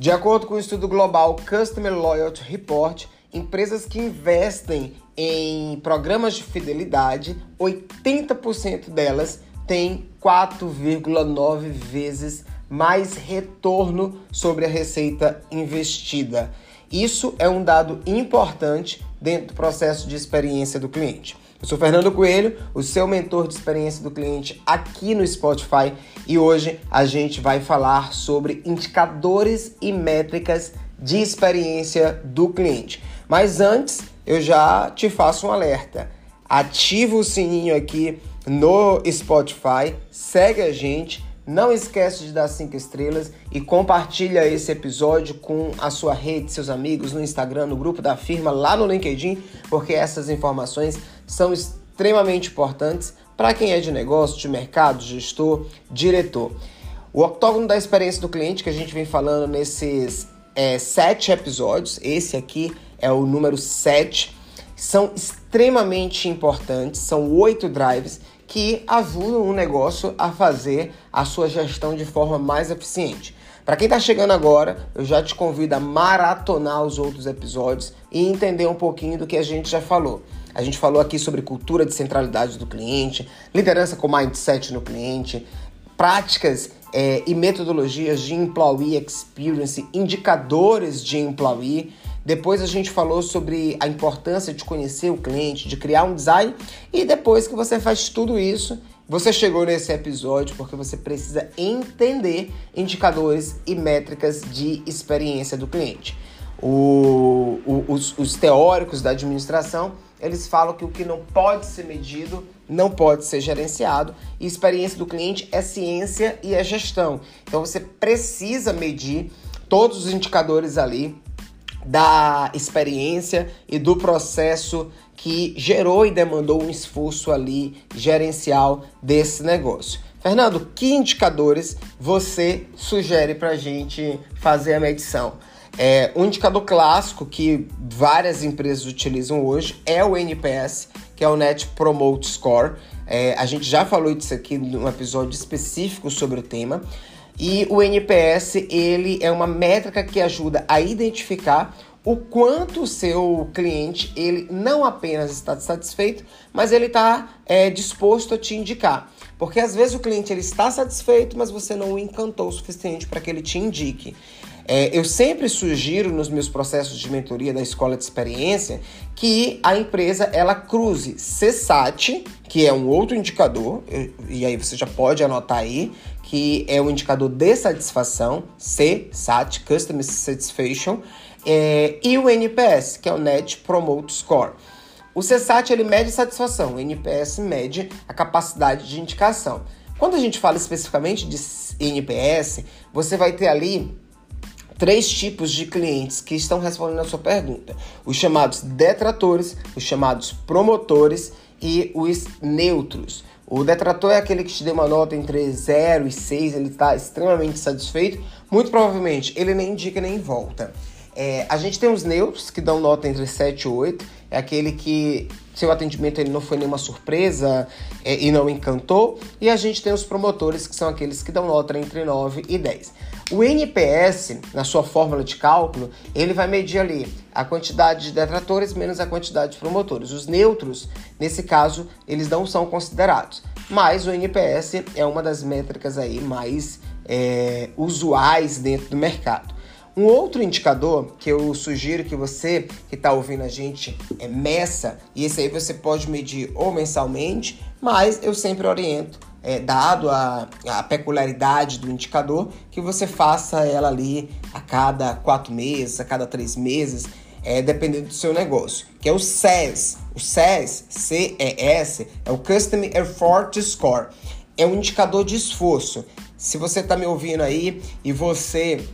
De acordo com o estudo global Customer Loyalty Report, empresas que investem em programas de fidelidade, 80% delas têm 4,9 vezes mais retorno sobre a receita investida. Isso é um dado importante dentro do processo de experiência do cliente. Eu sou Fernando Coelho, o seu mentor de experiência do cliente aqui no Spotify, e hoje a gente vai falar sobre indicadores e métricas de experiência do cliente. Mas antes, eu já te faço um alerta. Ativa o sininho aqui no Spotify, segue a gente não esquece de dar cinco estrelas e compartilha esse episódio com a sua rede, seus amigos, no Instagram, no grupo da firma, lá no LinkedIn, porque essas informações são extremamente importantes para quem é de negócio, de mercado, gestor, diretor. O octógono da experiência do cliente que a gente vem falando nesses é, sete episódios, esse aqui é o número sete, são extremamente importantes, são oito drives que ajudam o negócio a fazer a sua gestão de forma mais eficiente. Para quem está chegando agora, eu já te convido a maratonar os outros episódios e entender um pouquinho do que a gente já falou. A gente falou aqui sobre cultura de centralidade do cliente, liderança com mindset no cliente, práticas é, e metodologias de employee experience, indicadores de employee. Depois a gente falou sobre a importância de conhecer o cliente, de criar um design. E depois que você faz tudo isso, você chegou nesse episódio porque você precisa entender indicadores e métricas de experiência do cliente. O, o, os, os teóricos da administração eles falam que o que não pode ser medido não pode ser gerenciado e experiência do cliente é ciência e é gestão. Então você precisa medir todos os indicadores ali da experiência e do processo que gerou e demandou um esforço ali gerencial desse negócio. Fernando, que indicadores você sugere para a gente fazer a medição? É, um indicador clássico que várias empresas utilizam hoje é o NPS, que é o Net Promote Score. É, a gente já falou disso aqui num episódio específico sobre o tema. E o NPS ele é uma métrica que ajuda a identificar o quanto o seu cliente ele não apenas está satisfeito, mas ele está é, disposto a te indicar. Porque às vezes o cliente ele está satisfeito, mas você não o encantou o suficiente para que ele te indique. É, eu sempre sugiro nos meus processos de mentoria da escola de experiência que a empresa ela cruze CSAT, que é um outro indicador, e aí você já pode anotar aí, que é o um indicador de satisfação, CSAT, Customer Satisfaction, é, e o NPS, que é o Net Promote Score. O CSAT ele mede satisfação, o NPS mede a capacidade de indicação. Quando a gente fala especificamente de NPS, você vai ter ali três tipos de clientes que estão respondendo a sua pergunta: os chamados detratores, os chamados promotores e os neutros. O detrator é aquele que te deu uma nota entre 0 e 6, ele está extremamente satisfeito. Muito provavelmente ele nem indica nem volta. É, a gente tem os neutros que dão nota entre 7 e 8, é aquele que seu atendimento ele não foi nenhuma surpresa é, e não encantou. E a gente tem os promotores, que são aqueles que dão nota entre 9 e 10. O NPS, na sua fórmula de cálculo, ele vai medir ali a quantidade de detratores menos a quantidade de promotores. Os neutros, nesse caso, eles não são considerados. Mas o NPS é uma das métricas aí mais é, usuais dentro do mercado. Um outro indicador que eu sugiro que você que está ouvindo a gente é meça, e esse aí você pode medir ou mensalmente, mas eu sempre oriento é, dado a, a, peculiaridade do indicador, que você faça ela ali a cada quatro meses, a cada três meses, é, dependendo do seu negócio, que é o CES. O CES, C-E-S, é o Custom Effort Score. É um indicador de esforço. Se você está me ouvindo aí e você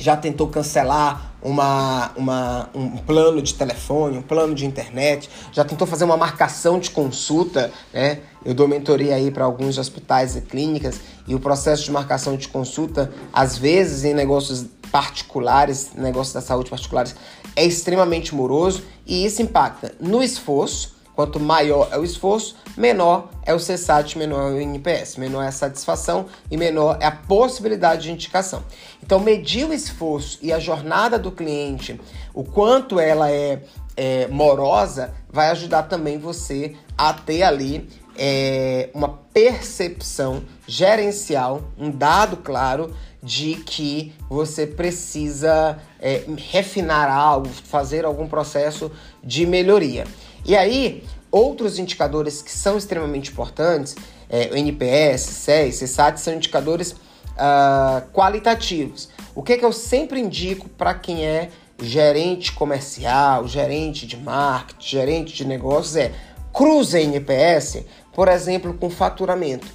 já tentou cancelar uma, uma, um plano de telefone, um plano de internet, já tentou fazer uma marcação de consulta, né? Eu dou mentoria aí para alguns hospitais e clínicas e o processo de marcação de consulta, às vezes em negócios particulares, negócios da saúde particulares, é extremamente moroso e isso impacta no esforço Quanto maior é o esforço, menor é o CSAT, menor é o NPS, menor é a satisfação e menor é a possibilidade de indicação. Então, medir o esforço e a jornada do cliente, o quanto ela é, é morosa, vai ajudar também você a ter ali é, uma percepção gerencial, um dado claro de que você precisa é, refinar algo, fazer algum processo de melhoria. E aí, outros indicadores que são extremamente importantes, é, o NPS, SES, CSAT, são indicadores uh, qualitativos. O que, é que eu sempre indico para quem é gerente comercial, gerente de marketing, gerente de negócios é cruze NPS, por exemplo, com faturamento.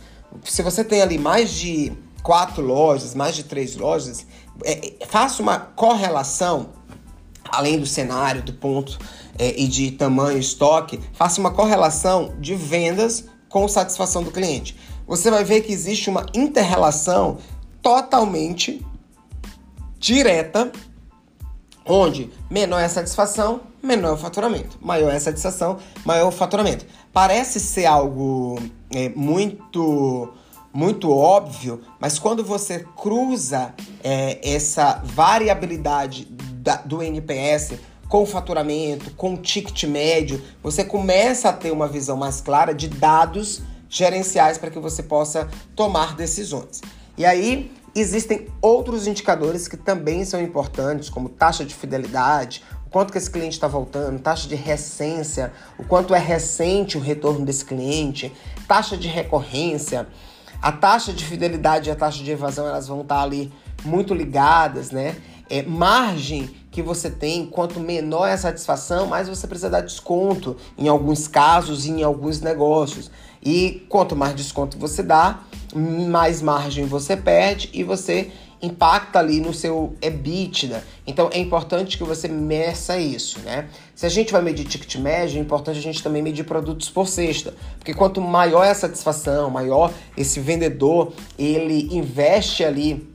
Se você tem ali mais de quatro lojas, mais de três lojas, é, faça uma correlação, além do cenário, do ponto é, e de tamanho estoque, faça uma correlação de vendas com satisfação do cliente. Você vai ver que existe uma interrelação totalmente direta, onde menor é a satisfação, menor é o faturamento. Maior é a satisfação, maior é o faturamento. Parece ser algo é, muito muito óbvio, mas quando você cruza é, essa variabilidade da, do NPS com faturamento, com ticket médio, você começa a ter uma visão mais clara de dados gerenciais para que você possa tomar decisões. E aí existem outros indicadores que também são importantes, como taxa de fidelidade, o quanto que esse cliente está voltando, taxa de recência, o quanto é recente o retorno desse cliente, taxa de recorrência, a taxa de fidelidade e a taxa de evasão elas vão estar ali muito ligadas, né? É, margem que você tem, quanto menor é a satisfação, mais você precisa dar desconto em alguns casos e em alguns negócios. E quanto mais desconto você dá, mais margem você perde e você impacta ali no seu EBITDA. Então é importante que você meça isso, né? Se a gente vai medir ticket médio, é importante a gente também medir produtos por cesta, porque quanto maior é a satisfação, maior esse vendedor, ele investe ali,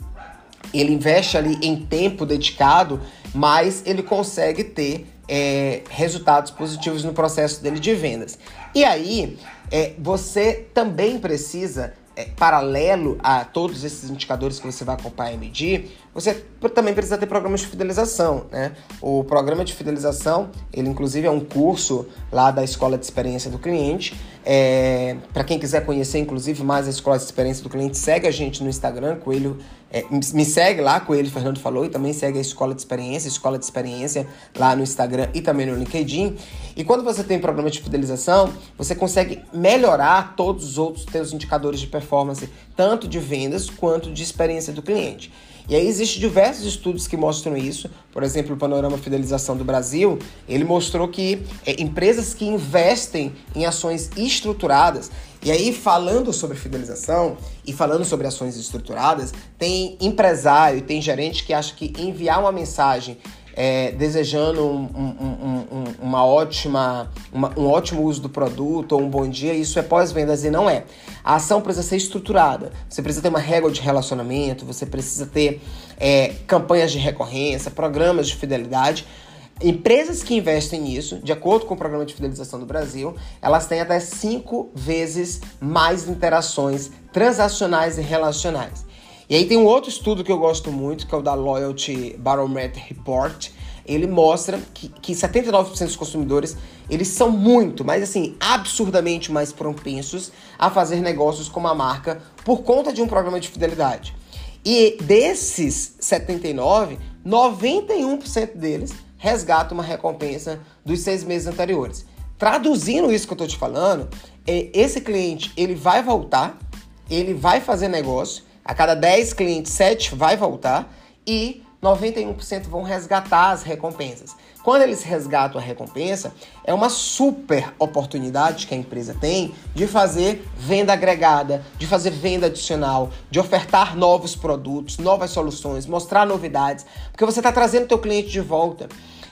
ele investe ali em tempo dedicado, mais ele consegue ter é, resultados positivos no processo dele de vendas. E aí, é, você também precisa é, paralelo a todos esses indicadores que você vai acompanhar e medir, você também precisa ter programas de fidelização, né? O programa de fidelização, ele inclusive é um curso lá da Escola de Experiência do Cliente. É, Para quem quiser conhecer, inclusive, mais a Escola de Experiência do Cliente, segue a gente no Instagram, Coelho. É, me segue lá, Coelho Fernando falou, e também segue a Escola de Experiência, Escola de Experiência lá no Instagram e também no LinkedIn. E quando você tem programa de fidelização, você consegue melhorar todos os outros teus indicadores de performance, tanto de vendas quanto de experiência do cliente. E aí existem diversos estudos que mostram isso. Por exemplo, o Panorama Fidelização do Brasil, ele mostrou que é, empresas que investem em ações estruturadas, e aí falando sobre fidelização e falando sobre ações estruturadas, tem empresário, tem gerente que acha que enviar uma mensagem é, desejando um, um, um, uma ótima, uma, um ótimo uso do produto ou um bom dia, isso é pós-vendas e não é. A ação precisa ser estruturada. Você precisa ter uma régua de relacionamento, você precisa ter é, campanhas de recorrência, programas de fidelidade. Empresas que investem nisso, de acordo com o programa de fidelização do Brasil, elas têm até cinco vezes mais interações transacionais e relacionais. E aí tem um outro estudo que eu gosto muito, que é o da Loyalty Barometer Report. Ele mostra que, que 79% dos consumidores, eles são muito, mas assim, absurdamente mais propensos a fazer negócios com uma marca por conta de um programa de fidelidade. E desses 79, 91% deles resgatam uma recompensa dos seis meses anteriores. Traduzindo isso que eu estou te falando, é, esse cliente ele vai voltar, ele vai fazer negócio a cada 10 clientes, 7 vai voltar e 91% vão resgatar as recompensas. Quando eles resgatam a recompensa, é uma super oportunidade que a empresa tem de fazer venda agregada, de fazer venda adicional, de ofertar novos produtos, novas soluções, mostrar novidades, porque você está trazendo teu cliente de volta.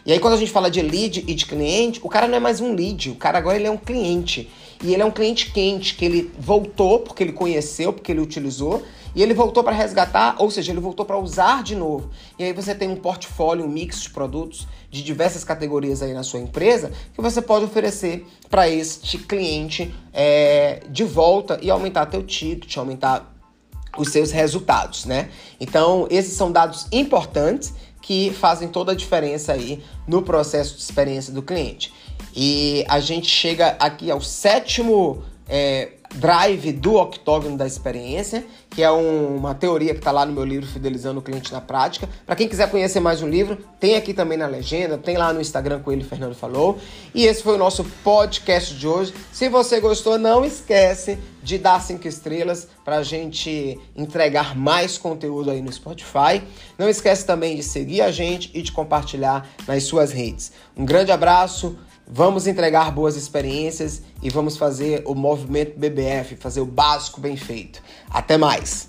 E aí quando a gente fala de lead e de cliente, o cara não é mais um lead, o cara agora ele é um cliente. e ele é um cliente quente, que ele voltou porque ele conheceu, porque ele utilizou, e ele voltou para resgatar, ou seja, ele voltou para usar de novo. E aí você tem um portfólio, um mix de produtos de diversas categorias aí na sua empresa que você pode oferecer para este cliente é, de volta e aumentar teu ticket, aumentar os seus resultados, né? Então, esses são dados importantes que fazem toda a diferença aí no processo de experiência do cliente. E a gente chega aqui ao sétimo é, drive do octógono da experiência, que é um, uma teoria que está lá no meu livro Fidelizando o Cliente na Prática. Para quem quiser conhecer mais um livro, tem aqui também na legenda, tem lá no Instagram com ele, Fernando falou. E esse foi o nosso podcast de hoje. Se você gostou, não esquece de dar cinco estrelas para a gente entregar mais conteúdo aí no Spotify. Não esquece também de seguir a gente e de compartilhar nas suas redes. Um grande abraço. Vamos entregar boas experiências e vamos fazer o movimento BBF, fazer o básico bem feito. Até mais!